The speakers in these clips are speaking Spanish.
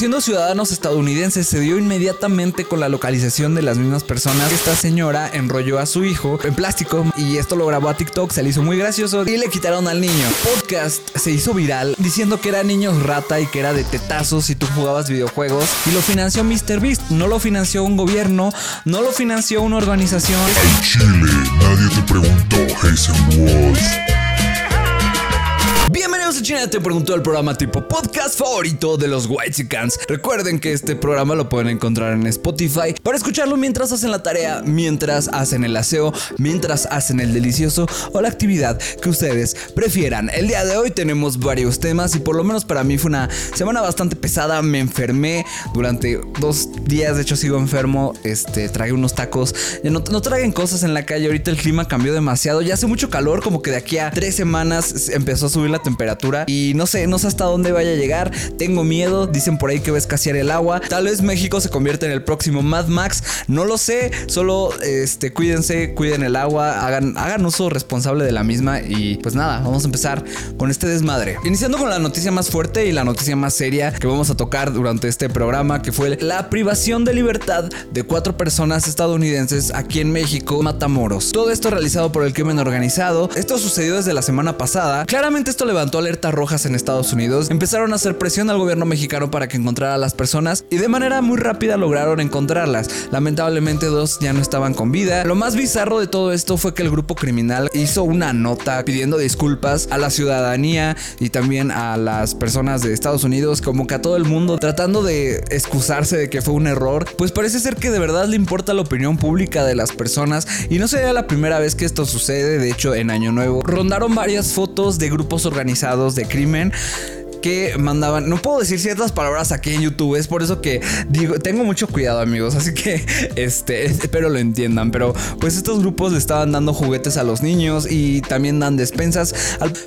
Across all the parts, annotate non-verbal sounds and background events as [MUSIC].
siendo ciudadanos estadounidenses se dio inmediatamente con la localización de las mismas personas. Esta señora enrolló a su hijo en plástico y esto lo grabó a TikTok, se le hizo muy gracioso y le quitaron al niño. Podcast se hizo viral diciendo que era niños rata y que era de tetazos si tú jugabas videojuegos y lo financió MrBeast, no lo financió un gobierno, no lo financió una organización. Al Chile, nadie te preguntó, Jason Walls. China, te preguntó el programa tipo podcast favorito de los Whitesicans. Recuerden que este programa lo pueden encontrar en Spotify para escucharlo mientras hacen la tarea, mientras hacen el aseo, mientras hacen el delicioso o la actividad que ustedes prefieran. El día de hoy tenemos varios temas y por lo menos para mí fue una semana bastante pesada. Me enfermé durante dos días, de hecho sigo enfermo. Este, tragué unos tacos. No, no traguen cosas en la calle, ahorita el clima cambió demasiado. Ya hace mucho calor, como que de aquí a tres semanas empezó a subir la temperatura y no sé, no sé hasta dónde vaya a llegar. Tengo miedo, dicen por ahí que va a escasear el agua. Tal vez México se convierta en el próximo Mad Max, no lo sé, solo este cuídense, cuiden el agua, hagan hagan uso responsable de la misma y pues nada, vamos a empezar con este desmadre. Iniciando con la noticia más fuerte y la noticia más seria que vamos a tocar durante este programa, que fue la privación de libertad de cuatro personas estadounidenses aquí en México, Matamoros. Todo esto realizado por el crimen organizado. Esto sucedió desde la semana pasada. Claramente esto levantó alertas rojas en Estados Unidos, empezaron a hacer presión al gobierno mexicano para que encontrara a las personas y de manera muy rápida lograron encontrarlas. Lamentablemente dos ya no estaban con vida. Lo más bizarro de todo esto fue que el grupo criminal hizo una nota pidiendo disculpas a la ciudadanía y también a las personas de Estados Unidos, como que a todo el mundo, tratando de excusarse de que fue un error. Pues parece ser que de verdad le importa la opinión pública de las personas y no sería la primera vez que esto sucede, de hecho en Año Nuevo rondaron varias fotos de grupos organizados de crimen que mandaban, no puedo decir ciertas palabras aquí en YouTube, es por eso que digo, tengo mucho cuidado amigos, así que [LAUGHS] este, espero lo entiendan, pero pues estos grupos le estaban dando juguetes a los niños y también dan despensas,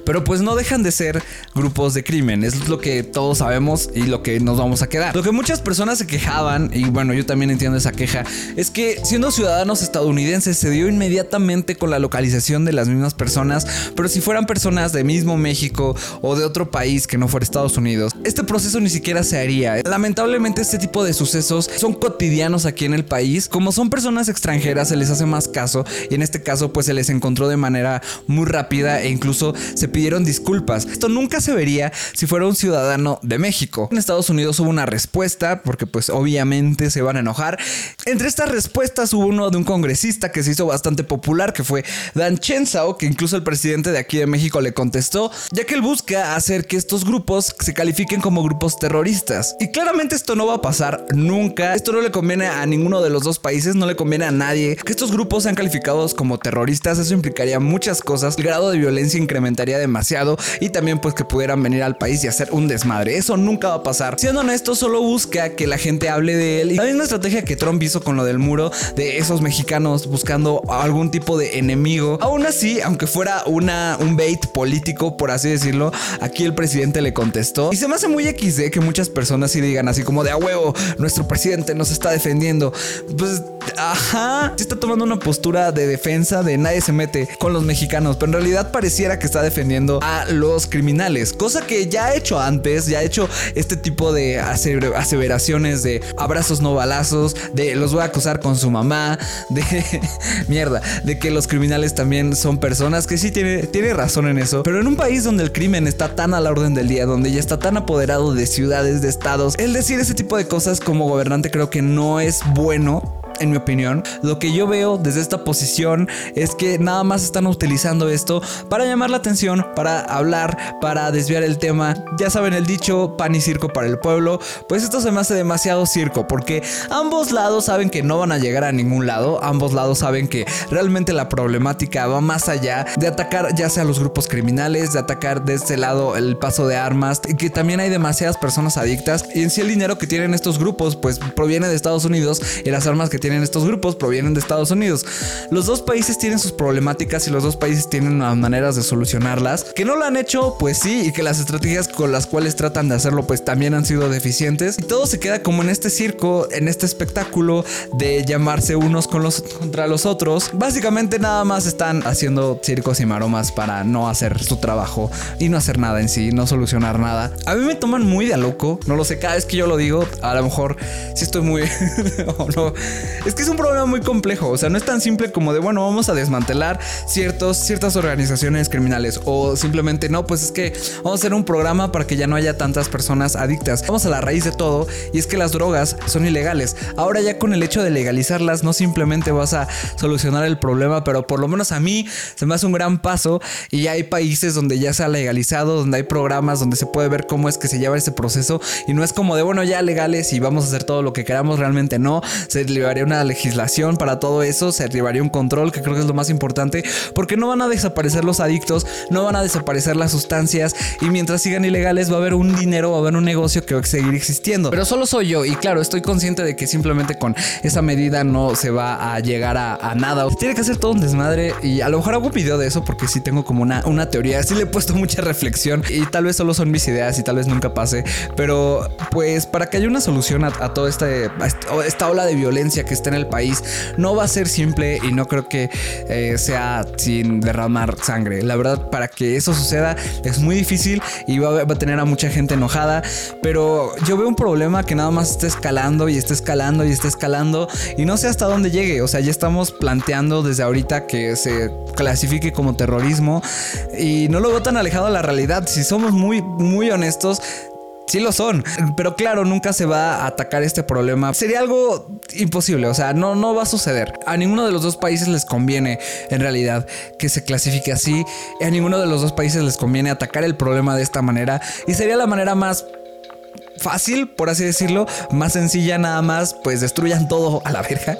pero pues no dejan de ser grupos de crimen, es lo que todos sabemos y lo que nos vamos a quedar. Lo que muchas personas se quejaban, y bueno, yo también entiendo esa queja, es que siendo ciudadanos estadounidenses se dio inmediatamente con la localización de las mismas personas, pero si fueran personas de mismo México o de otro país que no fuera Estados Unidos, este proceso ni siquiera se haría. Lamentablemente este tipo de sucesos son cotidianos aquí en el país. Como son personas extranjeras se les hace más caso y en este caso pues se les encontró de manera muy rápida e incluso se pidieron disculpas. Esto nunca se vería si fuera un ciudadano de México. En Estados Unidos hubo una respuesta porque pues obviamente se van a enojar. Entre estas respuestas hubo uno de un congresista que se hizo bastante popular que fue Dan Chenzao que incluso el presidente de aquí de México le contestó ya que él busca hacer que estos grupos se califiquen como grupos terroristas. Y claramente esto no va a pasar nunca. Esto no le conviene a ninguno de los dos países, no le conviene a nadie. Que estos grupos sean calificados como terroristas, eso implicaría muchas cosas. El grado de violencia incrementaría demasiado y también pues que pudieran venir al país y hacer un desmadre. Eso nunca va a pasar. Siendo honesto, solo busca que la gente hable de él. Y la misma estrategia que Trump hizo con lo del muro de esos mexicanos buscando algún tipo de enemigo. Aún así, aunque fuera una, un bait político, por así decirlo, aquí el presidente le contestó. Y se me hace muy XD que muchas personas sí digan así como de a huevo, nuestro presidente nos está defendiendo. Pues, ajá, sí está tomando una postura de defensa de nadie se mete con los mexicanos, pero en realidad pareciera que está defendiendo a los criminales, cosa que ya ha hecho antes, ya ha hecho este tipo de aseveraciones de abrazos no balazos, de los voy a acusar con su mamá, de [LAUGHS] mierda, de que los criminales también son personas, que sí tiene, tiene razón en eso, pero en un país donde el crimen está tan a la orden del día, donde ya está tan apoderado de ciudades, de estados, el decir ese tipo de cosas como gobernante creo que no es bueno en mi opinión. Lo que yo veo desde esta posición es que nada más están utilizando esto para llamar la atención, para hablar, para desviar el tema. Ya saben el dicho, pan y circo para el pueblo. Pues esto se me hace demasiado circo porque ambos lados saben que no van a llegar a ningún lado. Ambos lados saben que realmente la problemática va más allá de atacar ya sea los grupos criminales, de atacar de este lado el paso de armas, y que también hay demasiadas personas adictas. Y en sí el dinero que tienen estos grupos pues proviene de Estados Unidos y las armas que tienen estos grupos provienen de Estados Unidos. Los dos países tienen sus problemáticas y los dos países tienen maneras de solucionarlas. Que no lo han hecho, pues sí, y que las estrategias con las cuales tratan de hacerlo, pues también han sido deficientes. Y todo se queda como en este circo, en este espectáculo de llamarse unos con los, contra los otros. Básicamente nada más están haciendo circos y maromas para no hacer su trabajo y no hacer nada en sí, no solucionar nada. A mí me toman muy de loco, no lo sé, cada vez que yo lo digo, a lo mejor si estoy muy... [LAUGHS] no. Es que es un problema muy complejo, o sea, no es tan simple como de, bueno, vamos a desmantelar ciertos, ciertas organizaciones criminales o simplemente no, pues es que vamos a hacer un programa para que ya no haya tantas personas adictas. Vamos a la raíz de todo y es que las drogas son ilegales. Ahora ya con el hecho de legalizarlas no simplemente vas a solucionar el problema, pero por lo menos a mí se me hace un gran paso y hay países donde ya se ha legalizado, donde hay programas donde se puede ver cómo es que se lleva ese proceso y no es como de, bueno, ya legales y vamos a hacer todo lo que queramos, realmente no. Se una legislación para todo eso, se llevaría un control, que creo que es lo más importante, porque no van a desaparecer los adictos, no van a desaparecer las sustancias y mientras sigan ilegales va a haber un dinero, va a haber un negocio que va a seguir existiendo. Pero solo soy yo y claro, estoy consciente de que simplemente con esa medida no se va a llegar a, nada. Tiene que hacer todo un desmadre y a lo mejor hago un video de eso porque sí tengo como una, una teoría, sí le he puesto mucha reflexión y tal vez solo son mis ideas y tal vez nunca pase, pero pues para que haya una solución a, toda esta, esta ola de violencia que está en el país, no va a ser simple y no creo que eh, sea sin derramar sangre. La verdad, para que eso suceda es muy difícil y va, a tener a mucha gente enojada, pero yo veo un problema que nada más está escalando y está escalando y está escalando y no sé hasta dónde llegue. O sea, ya estamos planteando desde ahorita que se clasifique como terrorismo y no lo veo tan alejado de la realidad. Si somos muy, muy honestos, Sí lo son, pero claro, nunca se va a atacar este problema. Sería algo imposible, o sea, no, no va a suceder. A ninguno de los dos países les conviene, en realidad, que se clasifique así. A ninguno de los dos países les conviene atacar el problema de esta manera. Y sería la manera más fácil, por así decirlo, más sencilla nada más, pues destruyan todo a la verga.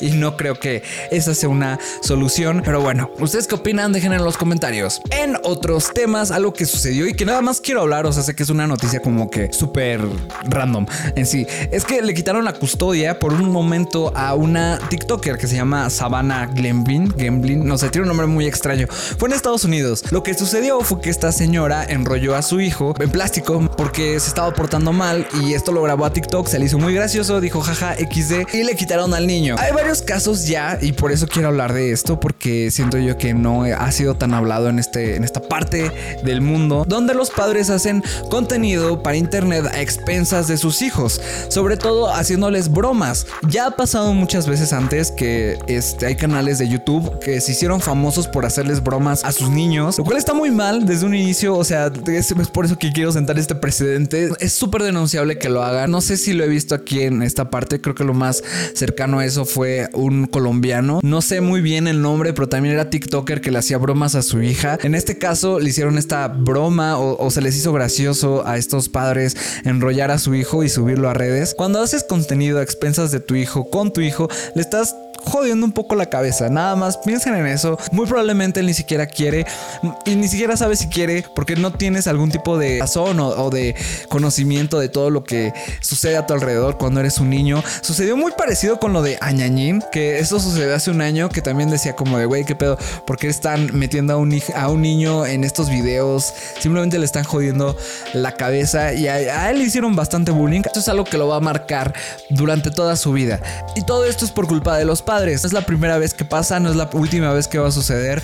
Y no creo que esa sea una solución. Pero bueno, ¿ustedes qué opinan? Dejen en los comentarios. En otros temas, algo que sucedió y que nada más quiero hablar, o sea, sé que es una noticia como que súper random en sí, es que le quitaron la custodia por un momento a una TikToker que se llama Savannah Glenblin, Glenblin, no sé, tiene un nombre muy extraño. Fue en Estados Unidos. Lo que sucedió fue que esta señora enrolló a su hijo en plástico porque se estaba portando mal y esto lo grabó a TikTok, se le hizo muy gracioso, dijo jaja XD y le quitaron al niño. Hay varios casos ya y por eso quiero hablar de esto porque siento yo que no ha sido tan hablado en, este, en esta parte del mundo donde los padres hacen contenido para internet a expensas de sus hijos, sobre todo haciéndoles bromas. Ya ha pasado muchas veces antes que este, hay canales de YouTube que se hicieron famosos por hacerles bromas a sus niños, lo cual está muy mal desde un inicio, o sea, es, es por eso que quiero sentar este precedente. Es súper denunciable que lo haga. No sé si lo he visto aquí en esta parte. Creo que lo más cercano a eso fue un colombiano. No sé muy bien el nombre, pero también era TikToker que le hacía bromas a su hija. En este caso le hicieron esta broma o, o se les hizo gracioso a estos padres enrollar a su hijo y subirlo a redes. Cuando haces contenido a expensas de tu hijo con tu hijo, le estás jodiendo un poco la cabeza. Nada más piensen en eso. Muy probablemente él ni siquiera quiere y ni siquiera sabe si quiere porque no tienes algún tipo de razón o, de conocimiento de todo lo que sucede a tu alrededor cuando eres un niño. Sucedió muy parecido con lo de Añañín, que eso sucedió hace un año, que también decía como de, güey, qué pedo, porque están metiendo a un, a un niño en estos videos, simplemente le están jodiendo la cabeza y a, a él le hicieron bastante bullying. Esto es algo que lo va a marcar durante toda su vida. Y todo esto es por culpa de los padres no es la primera vez que pasa, no es la última vez que va a suceder.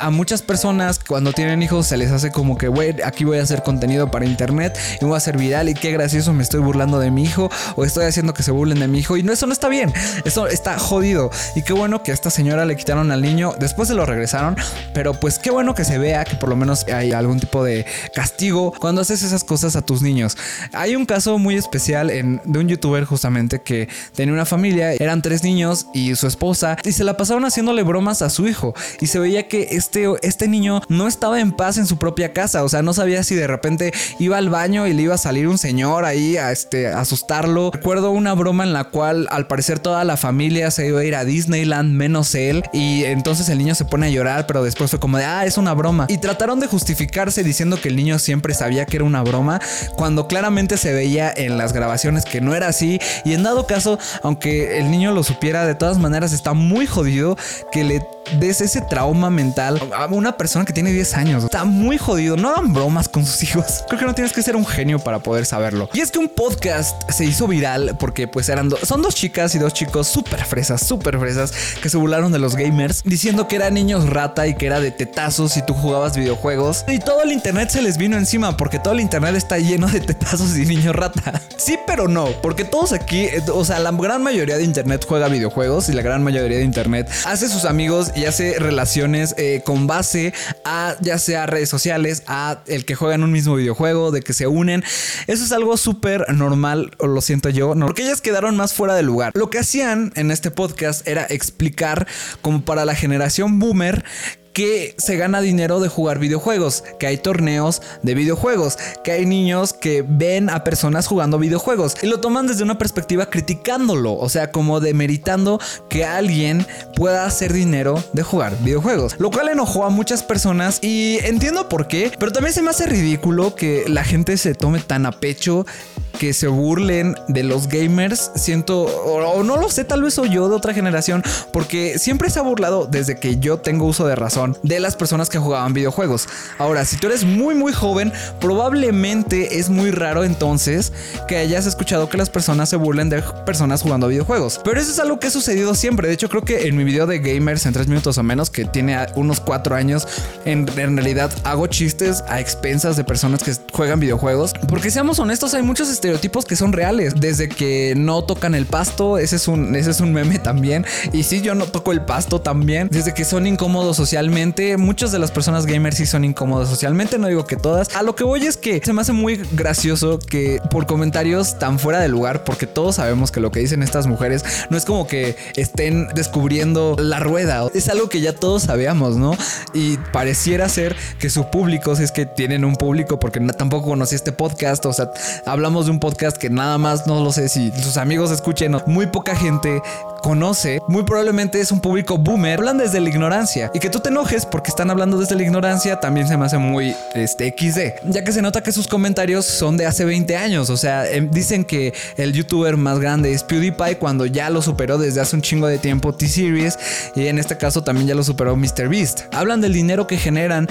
A muchas personas cuando tienen hijos se les hace como que, güey, aquí voy a hacer contenido para internet y voy a hacer viral y qué gracioso me estoy burlando de mi hijo o estoy haciendo que se burlen de mi hijo y no, eso no está bien, eso está jodido. Y qué bueno que a esta señora le quitaron al niño, después se lo regresaron, pero pues qué bueno que se vea que por lo menos hay algún tipo de castigo cuando haces esas cosas a tus niños. Hay un caso muy especial de un youtuber justamente que tenía una familia, eran tres niños y su su esposa y se la pasaron haciéndole bromas a su hijo y se veía que este, este niño no estaba en paz en su propia casa, o sea, no sabía si de repente iba al baño y le iba a salir un señor ahí a este, asustarlo. Recuerdo una broma en la cual al parecer toda la familia se iba a ir a Disneyland menos él y entonces el niño se pone a llorar, pero después fue como de, ah, es una broma. Y trataron de justificarse diciendo que el niño siempre sabía que era una broma, cuando claramente se veía en las grabaciones que no era así. Y en dado caso, aunque el niño lo supiera, de todas maneras está muy jodido que le des ese trauma mental a una persona que tiene 10 años. Está muy jodido. No hagan bromas con sus hijos. Creo que no tienes que ser un genio para poder saberlo. Y es que un podcast se hizo viral porque pues eran dos, son dos chicas y dos chicos súper fresas, súper fresas que se burlaron de los gamers diciendo que eran niños rata y que era de tetazos y tú jugabas videojuegos. Y todo el internet se les vino encima porque todo el internet está lleno de tetazos y niños rata. Sí, pero no, porque todos aquí, eh, o sea, la gran mayoría de internet juega videojuegos y la gran mayoría de internet hace sus amigos y hace relaciones eh, con base a ya sea redes sociales, a el que juegan un mismo videojuego, de que se unen. Eso es algo súper normal, o lo siento yo, no, porque ellas quedaron más fuera de lugar. Lo que hacían en este podcast era explicar como para la generación boomer que se gana dinero de jugar videojuegos, que hay torneos de videojuegos, que hay niños que ven a personas jugando videojuegos y lo toman desde una perspectiva criticándolo, o sea, como demeritando que alguien pueda hacer dinero de jugar videojuegos, lo cual enojó a muchas personas y entiendo por qué, pero también se me hace ridículo que la gente se tome tan a pecho que se burlen de los gamers. Siento, o, no lo sé, tal vez soy yo de otra generación, porque siempre se ha burlado desde que yo tengo uso de razón de las personas que jugaban videojuegos. Ahora, si tú eres muy, muy joven, probablemente es muy raro entonces que hayas escuchado que las personas se burlen de personas jugando videojuegos. Pero eso es algo que ha sucedido siempre. De hecho, creo que en mi video de gamers en 3 minutos o menos, que tiene unos 4 años, en, en realidad hago chistes a expensas de personas que juegan videojuegos. Porque seamos honestos, hay muchos estereotipos que son reales. Desde que no tocan el pasto, ese es un, ese es un meme también. Y sí, yo no toco el pasto también. Desde que son incómodos socialmente, muchas de las personas gamers sí son incómodas socialmente. No digo que todas. A lo que voy es que se me hace muy gracioso que por comentarios tan fuera de lugar, porque todos sabemos que lo que dicen estas mujeres no es como que estén descubriendo la rueda. Es algo que ya todos sabíamos, ¿no? Y pareciera ser que su público, si es que tienen un público, porque tampoco conocí este podcast, o sea, hablamos de un podcast que nada más no lo sé si sus amigos escuchen, muy poca gente conoce, muy probablemente es un público boomer, hablan desde la ignorancia. Y que tú te enojes porque están hablando desde la ignorancia también se me hace muy este XD, ya que se nota que sus comentarios son de hace 20 años, o sea, em, dicen que el youtuber más grande es PewDiePie cuando ya lo superó desde hace un chingo de tiempo T-Series. Y en este caso también ya lo superó MrBeast. Hablan del dinero que generan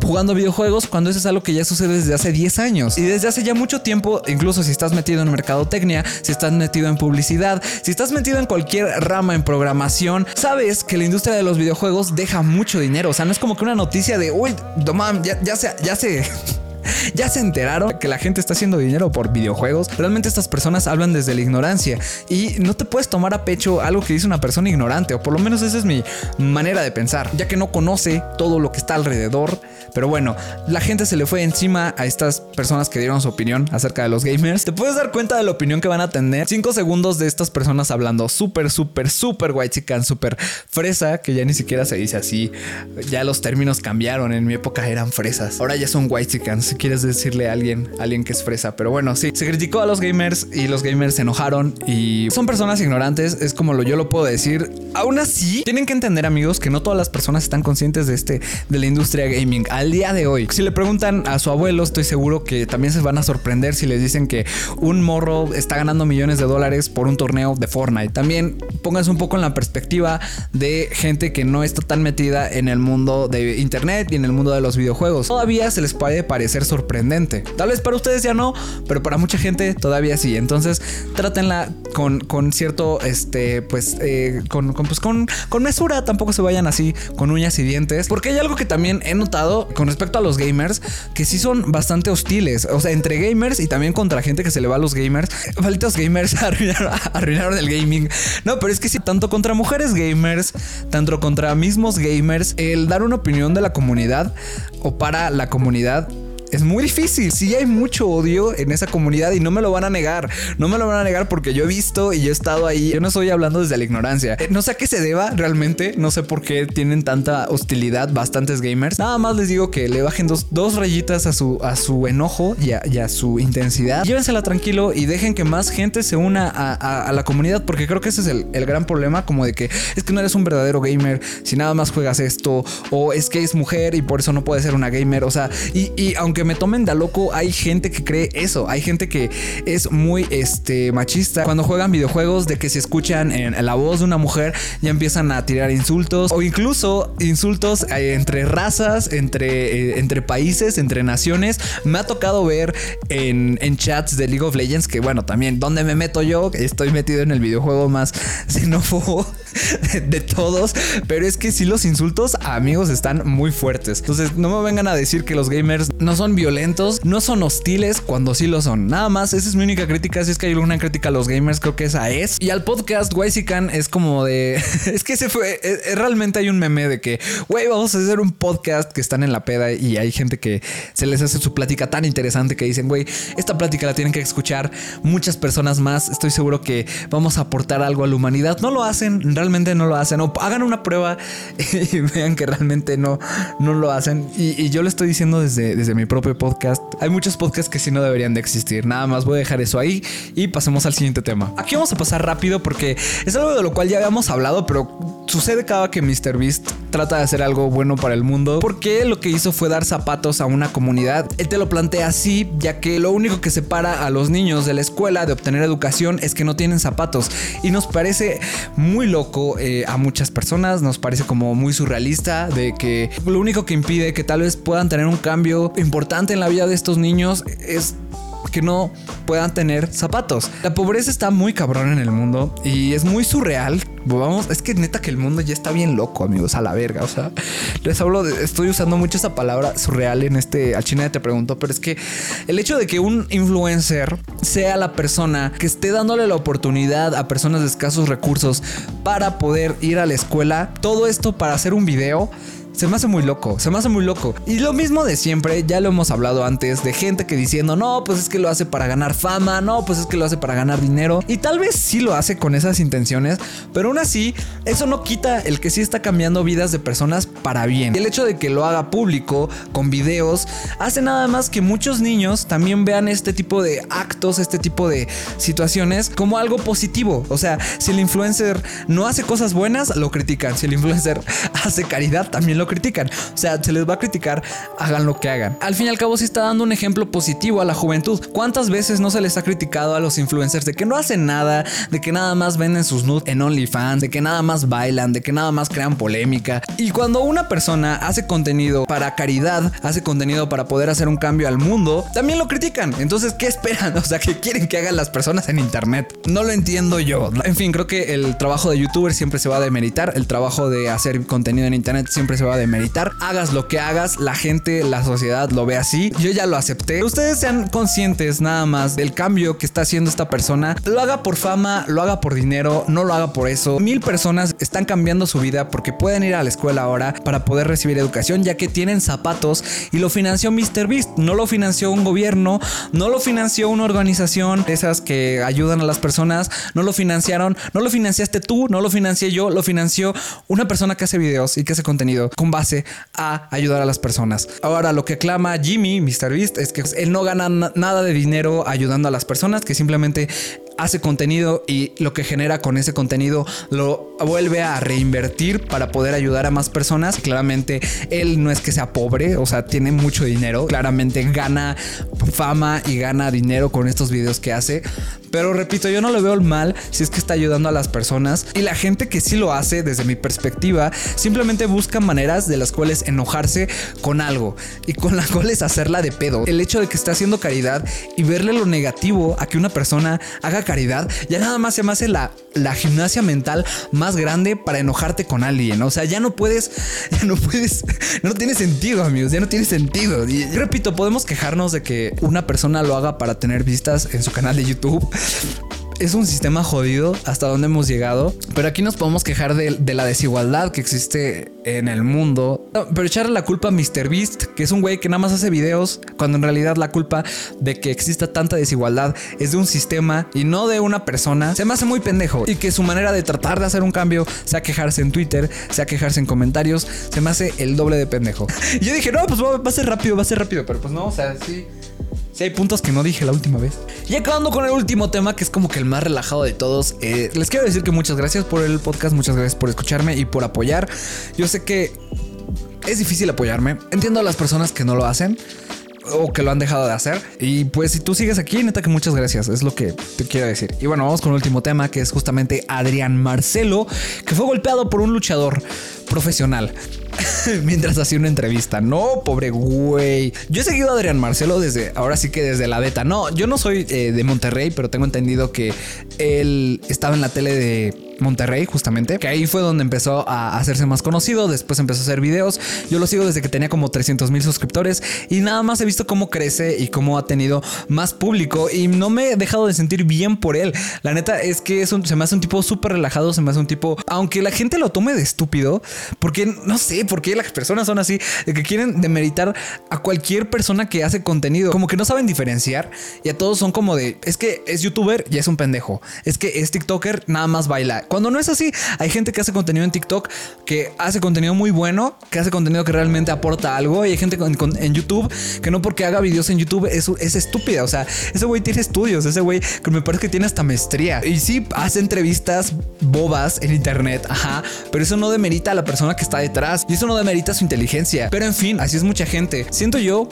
jugando videojuegos cuando eso es algo que ya sucede desde hace 10 años. Y desde hace ya mucho tiempo, incluso si estás metido en mercadotecnia, si estás metido en publicidad, si estás metido en cualquier rama en programación, sabes que la industria de los videojuegos deja mucho dinero. O sea, no es como que una noticia de, uy, no ya, ya se, ya se [LAUGHS] ya se enteraron que la gente está haciendo dinero por videojuegos. Realmente estas personas hablan desde la ignorancia y no te puedes tomar a pecho algo que dice una persona ignorante, o por lo menos esa es mi manera de pensar, ya que no conoce todo lo que está alrededor. Pero bueno, la gente se le fue encima a estas personas que dieron su opinión acerca de los gamers. Te puedes dar cuenta de la opinión que van a tener. Cinco segundos de estas personas hablando súper, súper, súper white chican, súper fresa, que ya ni siquiera se dice así. Ya los términos cambiaron. En mi época eran fresas. Ahora ya son white chicans si quieres decirle a alguien, alguien que es fresa. Pero bueno, sí, se criticó a los gamers y los gamers se enojaron y son personas ignorantes, es como lo yo lo puedo decir. Aún así, tienen que entender amigos que no todas las personas están conscientes de este, de la industria gaming al día de hoy. Si le preguntan a su abuelo, estoy seguro que también se van a sorprender si les dicen que un morro está ganando millones de dólares por un torneo de Fortnite. También pónganse un poco en la perspectiva de gente que no está tan metida en el mundo de internet y en el mundo de los videojuegos. Todavía se les puede parecer sorprendente. Tal vez para ustedes ya no, pero para mucha gente todavía sí. Entonces, trátenla con, con cierto, este, pues, eh, con, pues, con, con mesura. Tampoco se vayan así con uñas y dientes. Porque hay algo que también he notado con respecto a los gamers que sí son bastante hostiles. O sea, entre gamers y también contra gente que se le va a los gamers. Malditos gamers [LAUGHS] arruinaron, arruinaron el gaming. No, pero es que sí, tanto contra mujeres gamers, tanto contra mismos gamers, el dar una opinión de la comunidad o para la comunidad es muy difícil. Sí hay mucho odio en esa comunidad y no me lo van a negar. No me lo van a negar porque yo he visto y yo he estado ahí. Yo no estoy hablando desde la ignorancia. Eh, no sé a qué se deba realmente. No sé por qué tienen tanta hostilidad bastantes gamers. Nada más les digo que le bajen dos, dos rayitas a su, a su enojo y a, su intensidad. Llévensela tranquilo y dejen que más gente se una a, la comunidad porque creo que ese es el, el gran problema como de que es que no eres un verdadero gamer si nada más juegas esto o es que es mujer y por eso no puede ser una gamer. O sea, y, aunque me tomen de loco, hay gente que cree eso. Hay gente que es muy este, machista cuando juegan videojuegos de que si escuchan en la voz de una mujer ya empiezan a tirar insultos o incluso insultos eh, entre razas, entre, eh, entre países, entre naciones. Me ha tocado ver en, en chats de League of Legends que bueno, también donde me meto yo, estoy metido en el videojuego más [LAUGHS] xenófobo [LAUGHS] de todos, pero es que si los insultos a amigos están muy fuertes. Entonces, no me vengan a decir que los gamers no son violentos, no son hostiles cuando sí lo son. Nada más, esa es mi única crítica. Si es que hay alguna crítica a los gamers, creo que esa es. Y al podcast, Waisican es como de. [LAUGHS] es que se fue. Eh, eh, realmente hay un meme de que, güey, vamos a hacer un podcast que están en la peda y hay gente que se les hace su plática tan interesante que dicen, güey, esta plática la tienen que escuchar muchas personas más. Estoy seguro que vamos a aportar algo a la humanidad. No lo hacen, realmente no lo hacen. O hagan una prueba [LAUGHS] y vean que realmente no, no lo hacen. Y, yo lo estoy diciendo desde, desde mi propio podcast. Hay muchos podcasts que sí no deberían de existir. Nada más voy a dejar eso ahí y pasemos al siguiente tema. Aquí vamos a pasar rápido porque es algo de lo cual ya habíamos hablado, pero sucede cada que MrBeast trata de hacer algo bueno para el mundo. Porque lo que hizo fue dar zapatos a una comunidad. Él te lo plantea así, ya que lo único que separa a los niños de la escuela de obtener educación es que no tienen zapatos. Y nos parece muy loco eh, a muchas personas, nos parece como muy surrealista de que lo único que impide que tal vez puedan tener un cambio importante en la vida de estos niños es que no puedan tener zapatos. La pobreza está muy cabrón en el mundo y es muy surreal. Vamos, es que neta que el mundo ya está bien loco, amigos, a la verga. O sea, les hablo de, estoy usando mucho esa palabra surreal en este, a China te pregunto, pero es que el hecho de que un influencer sea la persona que esté dándole la oportunidad a personas de escasos recursos para poder ir a la escuela, todo esto para hacer un video se me hace muy loco, se me hace muy loco. Y lo mismo de siempre, ya lo hemos hablado antes, de gente que diciendo, no, pues es que lo hace para ganar fama, no, pues es que lo hace para ganar dinero. Y tal vez sí lo hace con esas intenciones, pero aún así, eso no quita el que sí está cambiando vidas de personas para bien. Y el hecho de que lo haga público, con videos, hace nada más que muchos niños también vean este tipo de actos, este tipo de situaciones como algo positivo. O sea, si el influencer no hace cosas buenas, lo critican. Si el influencer [LAUGHS] hace caridad, también lo critican. O sea, se les va a criticar, hagan lo que hagan. Al fin y al cabo, sí está dando un ejemplo positivo a la juventud. ¿Cuántas veces no se les ha criticado a los influencers de que no hacen nada, de que nada más venden sus nudes en OnlyFans, de que nada más bailan, de que nada más crean polémica? Y cuando una persona hace contenido para caridad, hace contenido para poder hacer un cambio al mundo, también lo critican. Entonces, ¿qué esperan? [LAUGHS] O sea, ¿qué quieren que hagan las personas en internet? No lo entiendo yo. En fin, creo que el trabajo de youtuber siempre se va a demeritar, el trabajo de hacer contenido en internet siempre se va de meritar. Hagas lo que hagas, la gente, la sociedad lo ve así. Yo ya lo acepté. Ustedes sean conscientes nada más del cambio que está haciendo esta persona. Lo haga por fama, lo haga por dinero, no lo haga por eso. Mil personas están cambiando su vida porque pueden ir a la escuela ahora para poder recibir educación ya que tienen zapatos y lo financió MrBeast. No lo financió un gobierno, no lo financió una organización de esas que ayudan a las personas, no lo financiaron, no lo financiaste tú, no lo financié yo, lo financió una persona que hace videos y que hace contenido con base a ayudar a las personas. Ahora, lo que clama Jimmy, MrBeast, es que él no gana nada de dinero ayudando a las personas, que simplemente hace contenido y lo que genera con ese contenido lo vuelve a reinvertir para poder ayudar a más personas. Claramente él no es que sea pobre, o sea, tiene mucho dinero, claramente gana fama y gana dinero con estos videos que hace. Pero repito, yo no lo veo mal si es que está ayudando a las personas y la gente que sí lo hace desde mi perspectiva simplemente busca maneras de las cuales enojarse con algo y con las [LAUGHS] cuales hacerla de pedo. El hecho de que está haciendo caridad y verle lo negativo a que una persona haga caridad, ya nada más se me hace la, la gimnasia mental más grande para enojarte con alguien. O sea, ya no puedes, [LAUGHS] ya no puedes, [LAUGHS] no tiene sentido, amigos, ya no tiene sentido. Y repito, podemos quejarnos de que una persona lo haga para tener vistas en su canal de YouTube. Es un sistema jodido hasta donde hemos llegado. Pero aquí nos podemos quejar de, la desigualdad que existe en el mundo. Pero echarle la culpa a MrBeast, que es un güey que nada más hace videos, cuando en realidad la culpa de que exista tanta desigualdad es de un sistema y no de una persona, se me hace muy pendejo. Y que su manera de tratar de hacer un cambio sea quejarse en Twitter, sea quejarse en comentarios, se me hace el doble de pendejo. Y [LAUGHS] yo dije, no, pues va a ser rápido, va a ser rápido. Pero pues no, o sea, sí. Sí hay puntos que no dije la última vez. Y acabando con el último tema, que es como que el más relajado de todos, eh, les quiero decir que muchas gracias por el podcast, muchas gracias por escucharme y por apoyar. Yo sé que es difícil apoyarme. Entiendo a las personas que no lo hacen o que lo han dejado de hacer. Y pues si tú sigues aquí, neta que muchas gracias, es lo que te quiero decir. Y bueno, vamos con el último tema, que es justamente Adrián Marcelo, que fue golpeado por un luchador profesional. [LAUGHS] mientras hacía una entrevista. No, pobre güey. Yo he seguido a Adrián Marcelo desde, ahora sí que desde la beta. No, yo no soy eh, de Monterrey, pero tengo entendido que él estaba en la tele de Monterrey, justamente, que ahí fue donde empezó a hacerse más conocido, después empezó a hacer videos, yo lo sigo desde que tenía como 300 mil suscriptores y nada más he visto cómo crece y cómo ha tenido más público y no me he dejado de sentir bien por él. La neta es que es un, se me hace un tipo súper relajado, se me hace un tipo, aunque la gente lo tome de estúpido, porque no sé por qué las personas son así, de que quieren demeritar a cualquier persona que hace contenido, como que no saben diferenciar y a todos son como de, es que es youtuber y es un pendejo, es que es TikToker, nada más baila. Cuando no es así, hay gente que hace contenido en TikTok que hace contenido muy bueno, que hace contenido que realmente aporta algo. Y hay gente en YouTube que no porque haga videos en YouTube es, es estúpida. O sea, ese güey tiene estudios, ese güey que me parece que tiene hasta maestría. Y sí, hace entrevistas bobas en internet, ajá, pero eso no demerita a la persona que está detrás y eso no demerita su inteligencia. Pero en fin, así es mucha gente. Siento yo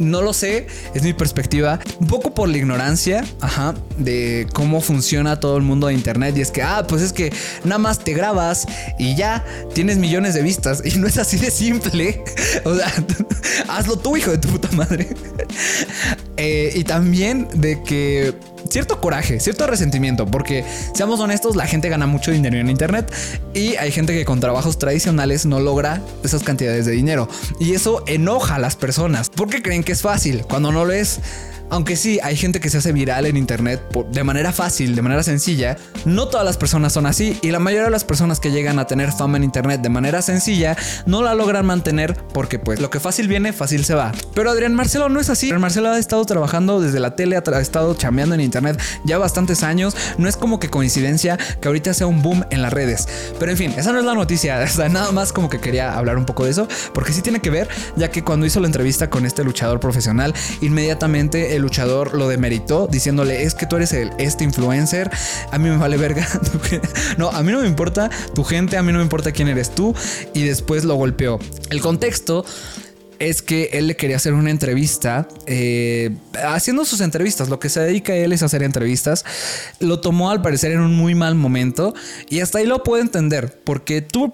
no lo sé, es mi perspectiva. Un poco por la ignorancia, ajá, de cómo funciona todo el mundo de internet. Y es que, ah, pues es que nada más te grabas y ya tienes millones de vistas. [LAUGHS] Y no es así de simple. [LAUGHS] O sea, [LAUGHS] hazlo tú, hijo de tu puta madre. Eh, y también de que cierto coraje, cierto resentimiento, porque seamos honestos, la gente gana mucho dinero en Internet y hay gente que con trabajos tradicionales no logra esas cantidades de dinero. Y eso enoja a las personas, porque creen que es fácil, cuando no lo es. Aunque sí, hay gente que se hace viral en internet de manera fácil, de manera sencilla, no todas las personas son así y la mayoría de las personas que llegan a tener fama en internet de manera sencilla no la logran mantener porque pues lo que fácil viene, fácil se va. Pero Adrián Marcelo no es así. Adrián Marcelo ha estado trabajando desde la tele, ha estado chameando en internet ya bastantes años. No es como que coincidencia que ahorita sea un boom en las redes. Pero en fin, esa no es la noticia. [LAUGHS] O sea, nada más como que quería hablar un poco de eso porque sí tiene que ver, ya que cuando hizo la entrevista con este luchador profesional, inmediatamente luchador lo demeritó diciéndole es que tú eres el, este influencer, a mí me vale verga. [LAUGHS] no, a mí no me importa tu gente, a mí no me importa quién eres tú y después lo golpeó. El contexto es que él le quería hacer una entrevista, eh, haciendo sus entrevistas, lo que se dedica a él es hacer entrevistas, lo tomó al parecer en un muy mal momento y hasta ahí lo puedo entender, porque tú,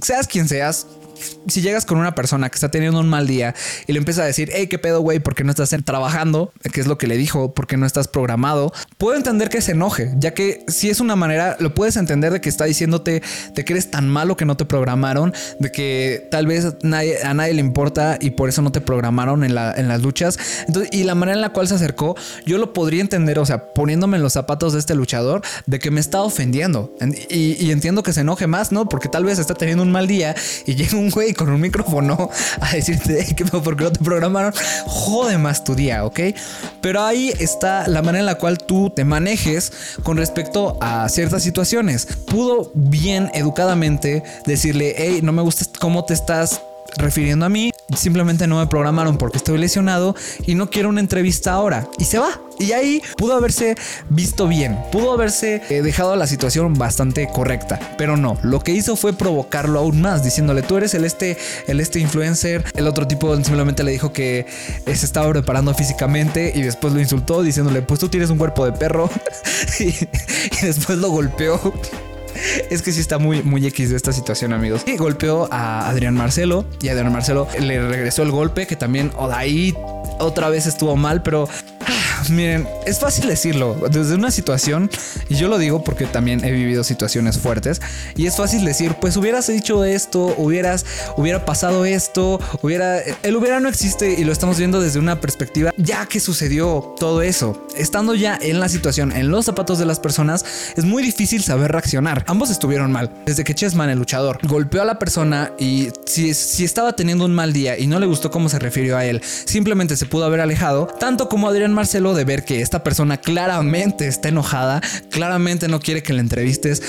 seas quien seas, si llegas con una persona que está teniendo un mal día y le empieza a decir, hey, qué pedo, güey, ¿por qué no estás trabajando? Que es lo que le dijo, ¿por qué no estás programado? Puedo entender que se enoje, ya que si es una manera, lo puedes entender de que está diciéndote de que eres tan malo que no te programaron, de que tal vez a nadie le importa y por eso no te programaron en, las luchas. Entonces, y la manera en la cual se acercó, yo lo podría entender, o sea, poniéndome en los zapatos de este luchador, de que me está ofendiendo. Y, y entiendo que se enoje más, ¿no? Porque tal vez está teniendo un mal día y llega un un güey con un micrófono [LAUGHS] a decirte que por qué no te programaron, jode más tu día, ¿ok? Pero ahí está la manera en la cual tú te manejes con respecto a ciertas situaciones. Pudo bien educadamente decirle, hey, no me gusta cómo te estás refiriendo a mí, simplemente no me programaron porque estoy lesionado y no quiero una entrevista ahora. Y se va. Y ahí pudo haberse visto bien, pudo haberse eh, dejado la situación bastante correcta, pero no, lo que hizo fue provocarlo aún más, diciéndole tú eres el este, el este influencer, el otro tipo simplemente le dijo que se estaba preparando físicamente y después lo insultó diciéndole pues tú tienes un cuerpo de perro [LAUGHS] y después lo golpeó es que sí está muy, muy X de esta situación, amigos. Y golpeó a Adrián Marcelo y Adrián Marcelo le regresó el golpe, que también ahí otra vez estuvo mal, pero [LAUGHS] miren, es fácil decirlo. Desde una situación, y yo lo digo porque también he vivido situaciones fuertes, y es fácil decir, pues hubieras dicho esto, hubieras, hubiera pasado esto, hubiera. El hubiera no existe y lo estamos viendo desde una perspectiva ya que sucedió todo eso. Estando ya en la situación, en los zapatos de las personas, es muy difícil saber reaccionar. Ambos estuvieron mal. Desde que Chessman, el luchador, golpeó a la persona y si, si estaba teniendo un mal día y no le gustó cómo se refirió a él, simplemente se pudo haber alejado, tanto como Adrián Marcelo de ver que esta persona claramente está enojada, claramente no quiere que le entrevistes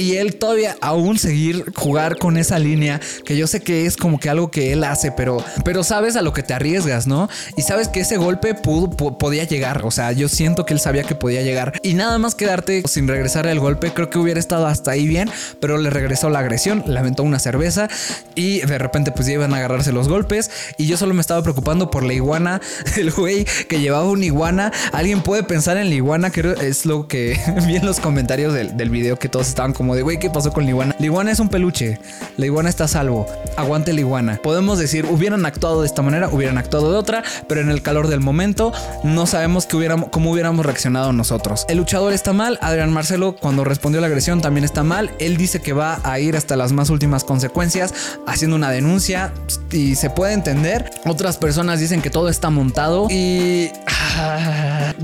y él todavía aún seguir jugar con esa línea que yo sé que es como que algo que él hace, pero, pero sabes a lo que te arriesgas, ¿no? Y sabes que ese golpe pudo, podía llegar, o sea, yo siento que él sabía que podía llegar. Y nada más quedarte sin regresar el golpe, creo que hubiera estado hasta ahí bien, pero le regresó la agresión, le aventó una cerveza y de repente pues ya iban a agarrarse los golpes y yo solo me estaba preocupando por la iguana, [LAUGHS] el güey que llevaba una iguana, alguien puede pensar en la iguana, que es lo que [LAUGHS] vi en los comentarios del, del video que todos estaban como de, güey, ¿qué pasó con la iguana? La iguana es un peluche, la iguana está a salvo, aguante la iguana. Podemos decir, hubieran actuado de esta manera, hubieran actuado de otra, pero en el calor del momento no sabemos que hubiéramos, cómo hubiéramos reaccionado nosotros. El luchador está mal, Adrián Marcelo cuando respondió a la agresión también está mal, él dice que va a ir hasta las más últimas consecuencias haciendo una denuncia y se puede entender. Otras personas dicen que todo está montado y...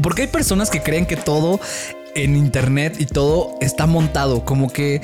Porque hay personas que creen que todo en internet y todo está montado, como que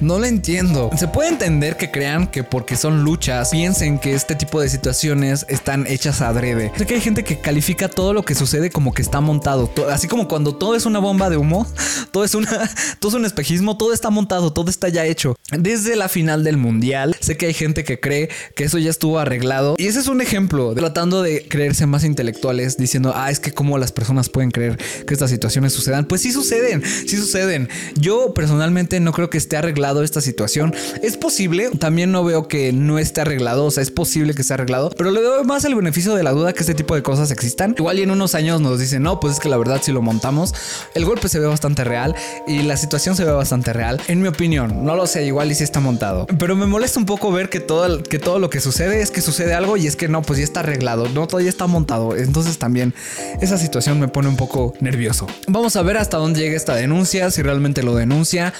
no lo entiendo. Se puede entender que crean que porque son luchas, piensen que este tipo de situaciones están hechas adrede. Sé que hay gente que califica todo lo que sucede como que está montado, así como cuando todo es una bomba de humo, [LAUGHS] todo es una todo es un espejismo, todo está montado, todo está ya hecho. Desde la final del mundial, sé que hay gente que cree que eso ya estuvo arreglado y ese es un ejemplo, tratando de creerse más intelectuales diciendo, "Ah, es que cómo las personas pueden creer que estas situaciones sucedan." Pues sí sucede suceden, sí suceden. Yo personalmente no creo que esté arreglado esta situación. Es posible, también no veo que no esté arreglado, o sea, es posible que esté arreglado, pero le doy más el beneficio de la duda que este tipo de cosas existan. Igual en unos años nos dicen, no, pues es que la verdad si lo montamos, el golpe se ve bastante real y la situación se ve bastante real. En mi opinión, no lo sé, igual y si está montado. Pero me molesta un poco ver que todo, que todo lo que sucede es que sucede algo y es que no, pues ya está arreglado, no, todavía está montado. Entonces también esa situación me pone un poco nervioso. Vamos a ver hasta dónde llegue esta denuncia, si realmente lo denuncia.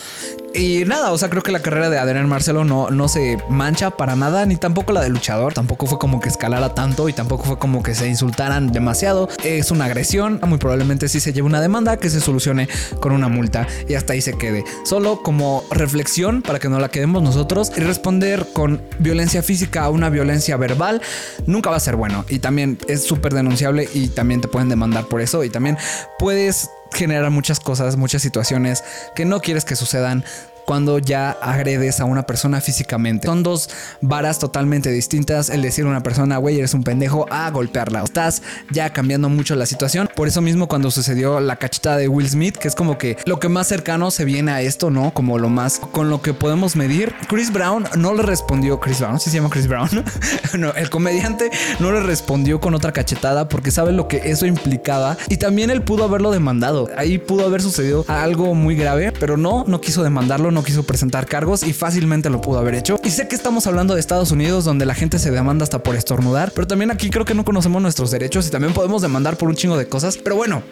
Y nada, o sea, creo que la carrera de Adrián Marcelo no, no se mancha para nada, ni tampoco la de luchador. Tampoco fue como que escalara tanto y tampoco fue como que se insultaran demasiado. Es una agresión, muy probablemente sí se lleve una demanda que se solucione con una multa y hasta ahí se quede. Solo como reflexión para que no la quedemos nosotros y responder con violencia física a una violencia verbal nunca va a ser bueno. Y también es súper denunciable y también te pueden demandar por eso y también puedes generar muchas cosas, muchas situaciones que no quieres que sucedan cuando ya agredes a una persona físicamente. Son dos varas totalmente distintas. El decir a una persona, güey, eres un pendejo, a golpearla. Estás ya cambiando mucho la situación. Por eso mismo cuando sucedió la cachetada de Will Smith, que es como que lo que más cercano se viene a esto, ¿no? Como lo más con lo que podemos medir. Chris Brown no le respondió, Chris Brown, ¿sí se llama Chris Brown? [LAUGHS] no, el comediante no le respondió con otra cachetada porque sabe lo que eso implicaba. Y también él pudo haberlo demandado. Ahí pudo haber sucedido algo muy grave, pero no, no quiso demandarlo no quiso presentar cargos y fácilmente lo pudo haber hecho. Y sé que estamos hablando de Estados Unidos donde la gente se demanda hasta por estornudar, pero también aquí creo que no conocemos nuestros derechos y también podemos demandar por un chingo de cosas. Pero bueno,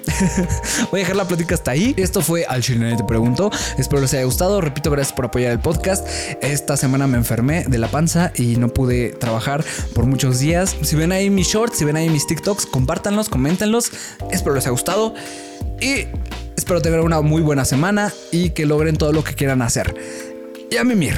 [LAUGHS] voy a dejar la plática hasta ahí. Esto fue Al Chile Te Pregunto. Espero les haya gustado. Repito, gracias por apoyar el podcast. Esta semana me enfermé de la panza y no pude trabajar por muchos días. Si ven ahí mis shorts, si ven ahí mis TikToks, compártanlos, coméntenlos. Espero les haya gustado. Y Espero tener una muy buena semana y que logren todo lo que quieran hacer. Y a mimir.